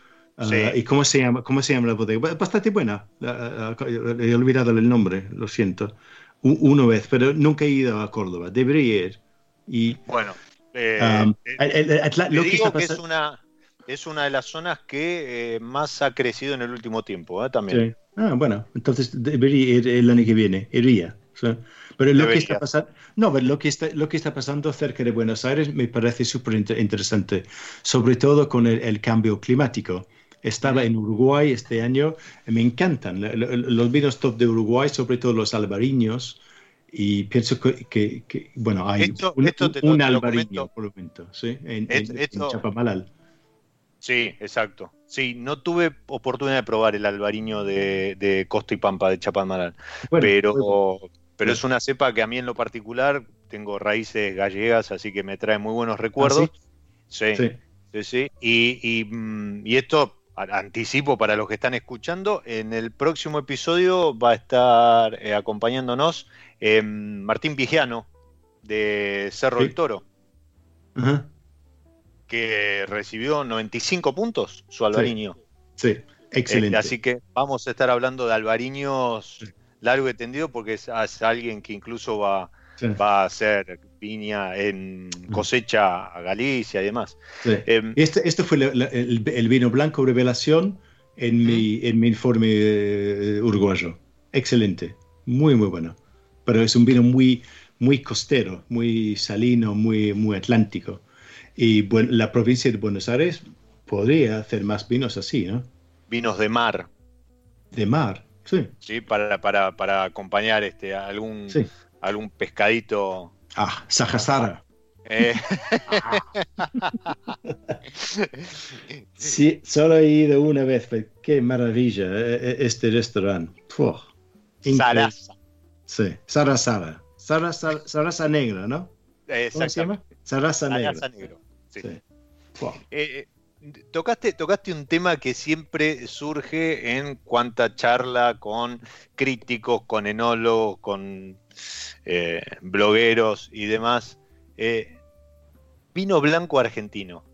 Ah, ¿Y cómo se, llama, cómo se llama la bodega? Bastante buena. he olvidado el nombre, lo siento. Una vez, pero nunca he ido a Córdoba. Debería ir. Y, bueno, eh, um, lo que, digo que es una, es una de las zonas que eh, más ha crecido en el último tiempo, ¿eh? también. Ah, bueno, entonces debería ir el año que viene, iría. pero lo que está pasando, no, pero lo que está, lo que está pasando cerca de Buenos Aires me parece súper interesante, sobre todo con el cambio climático. Estaba en Uruguay este año. Me encantan los vinos top de Uruguay, sobre todo los albariños. Y pienso que, bueno, hay un, albariño por el momento, ¿sí? En, Chapamalal. Sí, exacto. Sí, no tuve oportunidad de probar el albariño de, Costa y Pampa de Chapamalal. pero, pero es una cepa que a mí en lo particular tengo raíces gallegas, así que me trae muy buenos recuerdos. ¿Ah, sí? Sí, sí, sí. Y, mm, y, esto anticipo para los que están escuchando, en el próximo episodio va a estar eh, acompañándonos em, Martín Vigiano de Cerro del Toro, que recibió 95 puntos su Alvariño. Sí, excelente. Eh, así que vamos a estar hablando de Alvariños largo y tendido porque es alguien que incluso va va a hacer piña en cosecha a Galicia y demás. Em, este, este, fue el, vino blanco revelación en, mi, en mi informe eh, uruguayo. Excelente, muy, muy bueno. Pero es un vino muy, muy costero, muy salino, muy, muy atlántico. Y bueno, la provincia de Buenos Aires podría hacer más vinos así, ¿no? Vinos de mar. De mar, sí. Sí, para, para, para acompañar este, algún, sí algún pescadito. Ah, Sajasara. Eh. sí, solo he ido una vez, pero qué maravilla eh, eh, este restaurante. Sarasa. Sí, Sarasara. Sarasa, Sarasa negra, ¿no? ¿Cómo se llama? Sarasa negra. negro. Sí. Tocaste, tocaste un tema que siempre surge en cuanta charla con críticos, con enólogos, con eh, blogueros y demás. Eh, vino blanco argentino.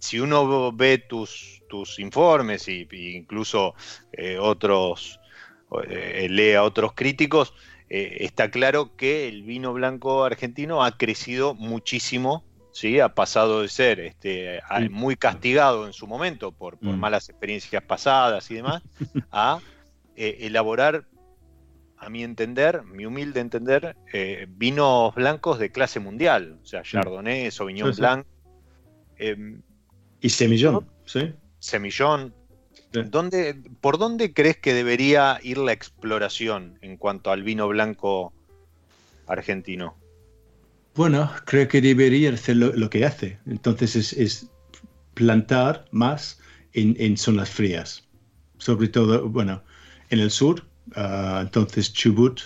si uno ve tus, tus informes e incluso eh, otros, lee a otros críticos, está claro que el vino blanco argentino ha crecido muchísimo ¿sí? ha pasado de ser este, muy castigado en su momento por, mm. malas experiencias pasadas y demás, a elaborar a mi entender, mi humilde entender, eh, vinos blancos de clase mundial, o sea, Chardonnay, Sauvignon Blanc. Em, y Semillón, ¿sí? Semillón. ¿Por dónde crees que debería ir la exploración en cuanto al vino blanco argentino? Bueno, creo que debería hacer lo, que hace. Entonces es, plantar más en, en zonas frías. Sobre todo, bueno, en el sur, Ah, entonces Chubut,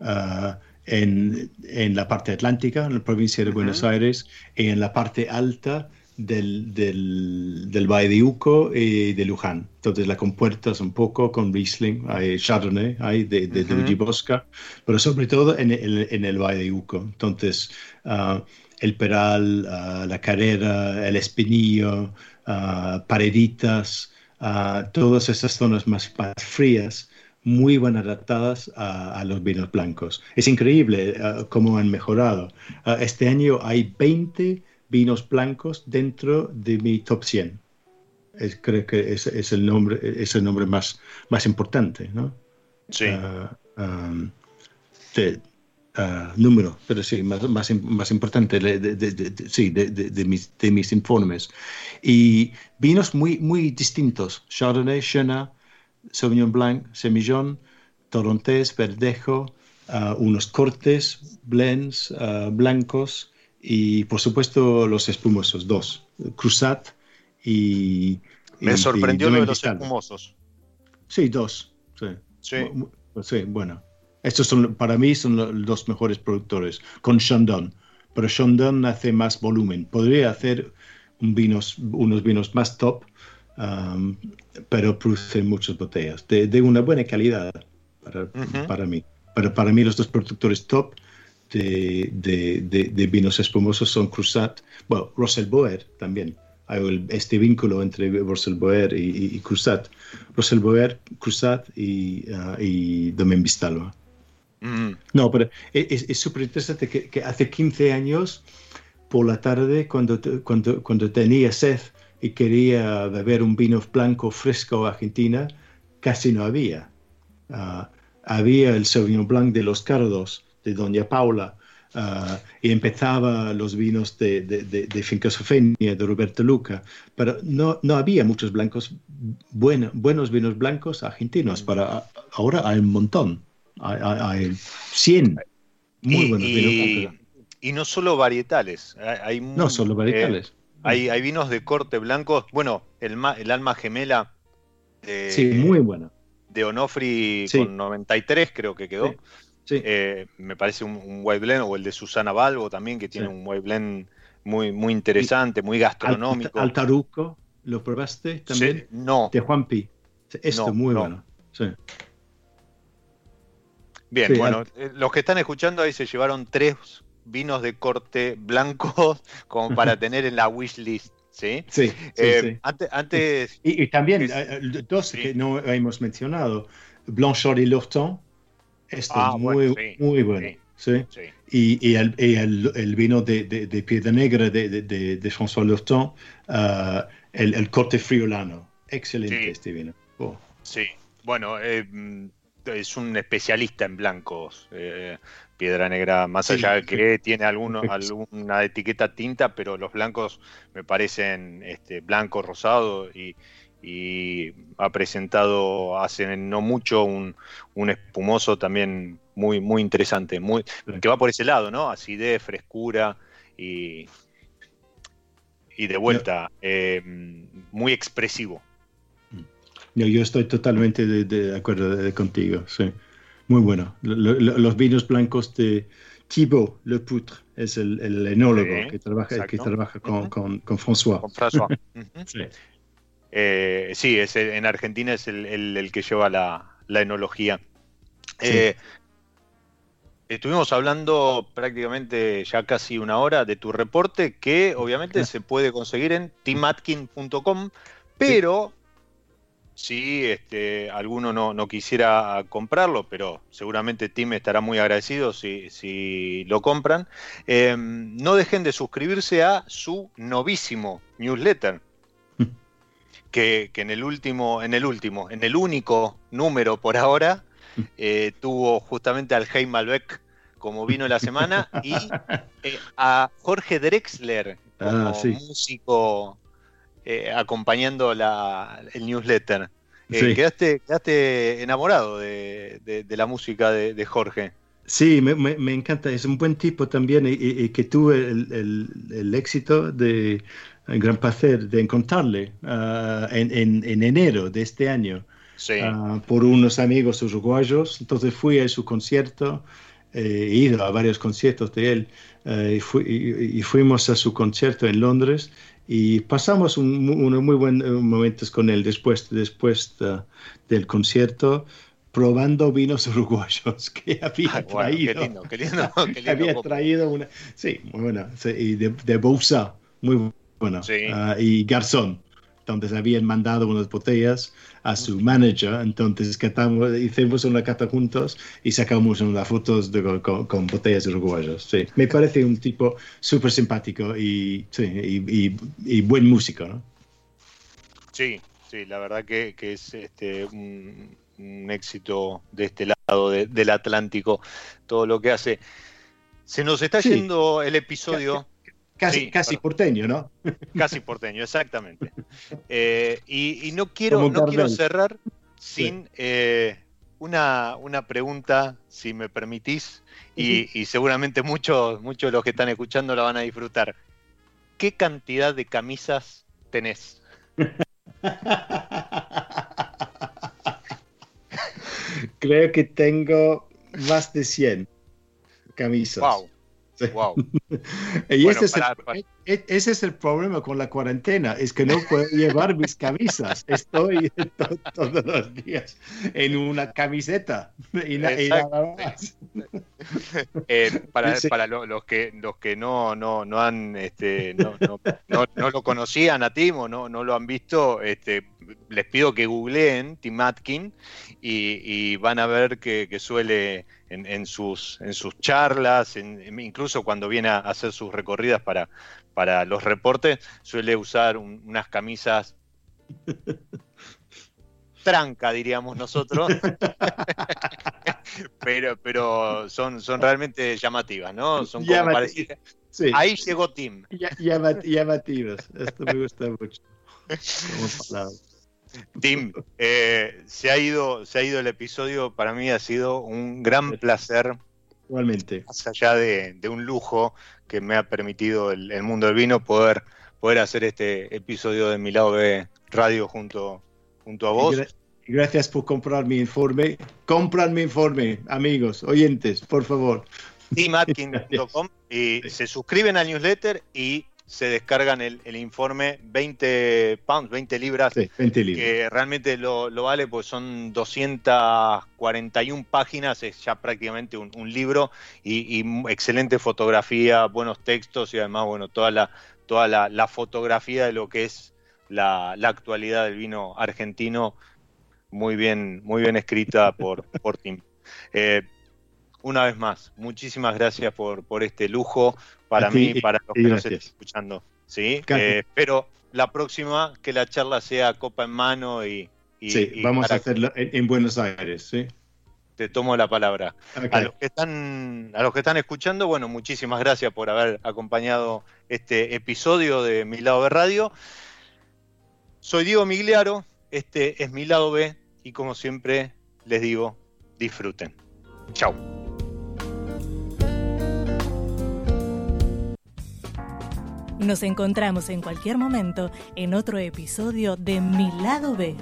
ah, en, en, la parte atlántica, en la provincia de Buenos Aires, y en la parte alta del, del, del Valle de Uco y de Luján. Entonces la compuertas un poco con Riesling, hay Chardonnay, hay de, de, de Bosca, pero sobre todo en el, en el Valle de Uco. Entonces ah, el Peral, ah, la Carrera, el Espinillo, uh, Pareditas, todas esas zonas más, más frías muy bien adaptadas a, los vinos blancos. Es increíble cómo han mejorado. este año hay 20 vinos blancos dentro de mi top 100. creo que es, es, el nombre, es el nombre más, más importante, ¿no? Sí. Ah, número, pero sí, más, más, más importante, de, sí, de, mis, de mis informes. Y vinos muy, muy distintos, Chardonnay, Chenin, Sauvignon Blanc, Semillon, Torontés, Verdejo, ah, unos cortes, blends, blancos, y por supuesto los espumosos, dos, Cruzat y... Me sorprendió lo de los espumosos. Sí, dos. Sí. Sí. bueno. Estos son, para mí son los dos mejores productores, con Chandon. Pero Chandon hace más volumen. Podría hacer un vinos, unos vinos más top, um, pero produce muchas botellas de, una buena calidad para, para mí. Pero para mí los dos productores top de, vinos espumosos son Cruzat, bueno, Russell Boer también. Hay este vínculo entre Russell Boer y, y, Cruzat. Russell Boer, Cruzat y, uh, y Domen Vistalba. Mm. No, pero es súper interesante que, hace 15 años, por la tarde, cuando, cuando, cuando tenía sed y quería beber un vino blanco fresco argentina, casi no había. Uh, había el Sauvignon Blanc de los Cardos, de Doña Paula, ah, y empezaba los vinos de, de, de, de de Roberto Luca, pero no, no había muchos blancos, bueno, buenos vinos blancos argentinos, para, ahora hay un montón, hay, hay, 100 muy buenos vinos blancos. Y no solo varietales, hay, no solo varietales. Eh, hay, hay, vinos de corte blanco, bueno, el, el alma gemela. sí, muy bueno. De Onofri con 93 creo que quedó. Eh, me parece un, un, white blend, o el de Susana Balbo también, que tiene un white blend muy, muy interesante, muy gastronómico. Altaruco, ¿lo probaste también? no. De Juan Pi. Esto es muy bueno. Bien, bueno, eh, los que están escuchando ahí se llevaron tres vinos de corte blanco como para tener en la wish list. Sí, sí, eh, Antes, antes, Y, también dos que no hemos mencionado, Blanchard y Lorton, esto es ah, muy, muy bueno. Sí. Y, y, el, el, el, vino de, de, de, Piedra Negra de, de François Lurton, uh, el, el, corte friolano. Excelente este vino. Oh. Sí, bueno, eh, es un especialista en blancos. Eh, Piedra Negra, más allá de que tiene alguno, alguna etiqueta tinta, pero los blancos me parecen este, blanco, rosado y, y ha presentado hace no mucho un, espumoso también muy, muy interesante, muy, que va por ese lado, ¿no? Acidez, frescura y, y de vuelta, eh, muy expresivo. Yo, yo estoy totalmente de, acuerdo contigo, sí. Muy bueno. los vinos blancos de Thibaut Le Poutre es el, enólogo que trabaja, que trabaja con, con, François. Con François. sí. Eh, sí, es en Argentina es el, que lleva la, enología. Eh, estuvimos hablando prácticamente ya casi una hora de tu reporte, que obviamente se puede conseguir en timatkin.com, pero si este, alguno no, quisiera comprarlo, pero seguramente Tim estará muy agradecido si, lo compran, eh, no dejen de suscribirse a su novísimo newsletter que, en el último, en el último, en el único número por ahora, eh, tuvo justamente al Heim Malbec como vino la semana y eh, a Jorge Drexler como ah, músico eh, acompañando la, el newsletter. quedaste, quedaste, enamorado de, la música de, Jorge. Sí, me, encanta, es un buen tipo también y, que tuve el éxito de el gran placer de encontrarle ah, en, enero de este año ah, por unos amigos uruguayos. Entonces fui a su concierto, eh, he ido a varios conciertos de él eh, y, fuimos a su concierto en Londres y pasamos unos muy buenos momentos con él después, después del concierto probando vinos uruguayos que había ah, traído. qué lindo, qué lindo, qué lindo había traído una, sí, muy buena, y de, de Bousa, muy buena, sí. uh, y Garzón. Entonces habían mandado unas botellas a su manager, entonces catamos, hicimos una cata juntos y sacamos unas fotos de, con, con, botellas uruguayos. Sí. Me parece un tipo súper simpático y, sí, y, y, y, buen músico, ¿no? Sí, sí, la verdad que, que es este, un, un éxito de este lado de, del Atlántico, todo lo que hace. Se nos está sí. yendo el episodio. Casi, sí, casi porteño, ¿no? Casi porteño, exactamente. Eh, y, y, no quiero, no quiero cerrar sin eh, una, una, pregunta, si me permitís, y, y, seguramente muchos, muchos de los que están escuchando la van a disfrutar. ¿Qué cantidad de camisas tenés? Creo que tengo más de 100 camisas. Wow. Wow. y bueno, ese, es para, el, para... ese, es el, problema con la cuarentena, es que no puedo llevar mis camisas. Estoy to todos los días en una camiseta y, na y nada más. Eh, para, sí. para lo, los que los que no no no han este no, no, no, no lo conocían a Timo, no no lo han visto, este les pido que googleen Tim Atkin y, y van a ver que, que suele en, en, sus, en sus charlas, en, incluso cuando viene a hacer sus recorridas para, para los reportes, suele usar un, unas camisas tranca, diríamos nosotros, pero, pero son, son realmente llamativas, ¿no? Son como parecidas. Sí. Ahí llegó Tim. Llamat llamativas, esto me gusta mucho. Tim, eh, se, ha ido, se ha ido el episodio, para mí ha sido un gran placer. Igualmente. Más allá de, de un lujo que me ha permitido el, el, mundo del vino poder, poder hacer este episodio de Mi Lado B Radio junto, junto a vos. Gracias por comprar mi informe. Compran mi informe, amigos, oyentes, por favor. timatkin.com y se suscriben al newsletter y se descargan el, el, informe 20 pounds, 20 libras, sí, 20 libras. que realmente lo, lo, vale, pues son 241 páginas, es ya prácticamente un, un libro y, y, excelente fotografía, buenos textos y además, bueno, toda la, toda la, la fotografía de lo que es la, la, actualidad del vino argentino, muy bien, muy bien escrita por, por Tim. Eh, una vez más, muchísimas gracias por, por este lujo para mí y para los que nos estén escuchando. ¿sí? Eh, espero la próxima que la charla sea copa en mano y... y sí, y vamos a hacerlo en, en, Buenos Aires, ¿sí? Te tomo la palabra. Okay. A, los que están, a los que están escuchando, bueno, muchísimas gracias por haber acompañado este episodio de Mi Lado B Radio. Soy Diego Migliaro, este es Mi Lado B y como siempre les digo, disfruten. Chao. Nos encontramos en cualquier momento en otro episodio de Mi lado B.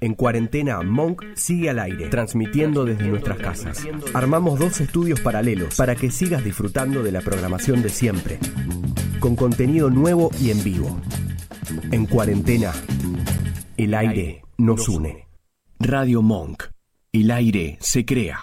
En cuarentena, Monk sigue al aire, transmitiendo desde nuestras casas. Armamos dos estudios paralelos para que sigas disfrutando de la programación de siempre, con contenido nuevo y en vivo. En cuarentena, el aire nos une. Radio Monk. El aire se crea.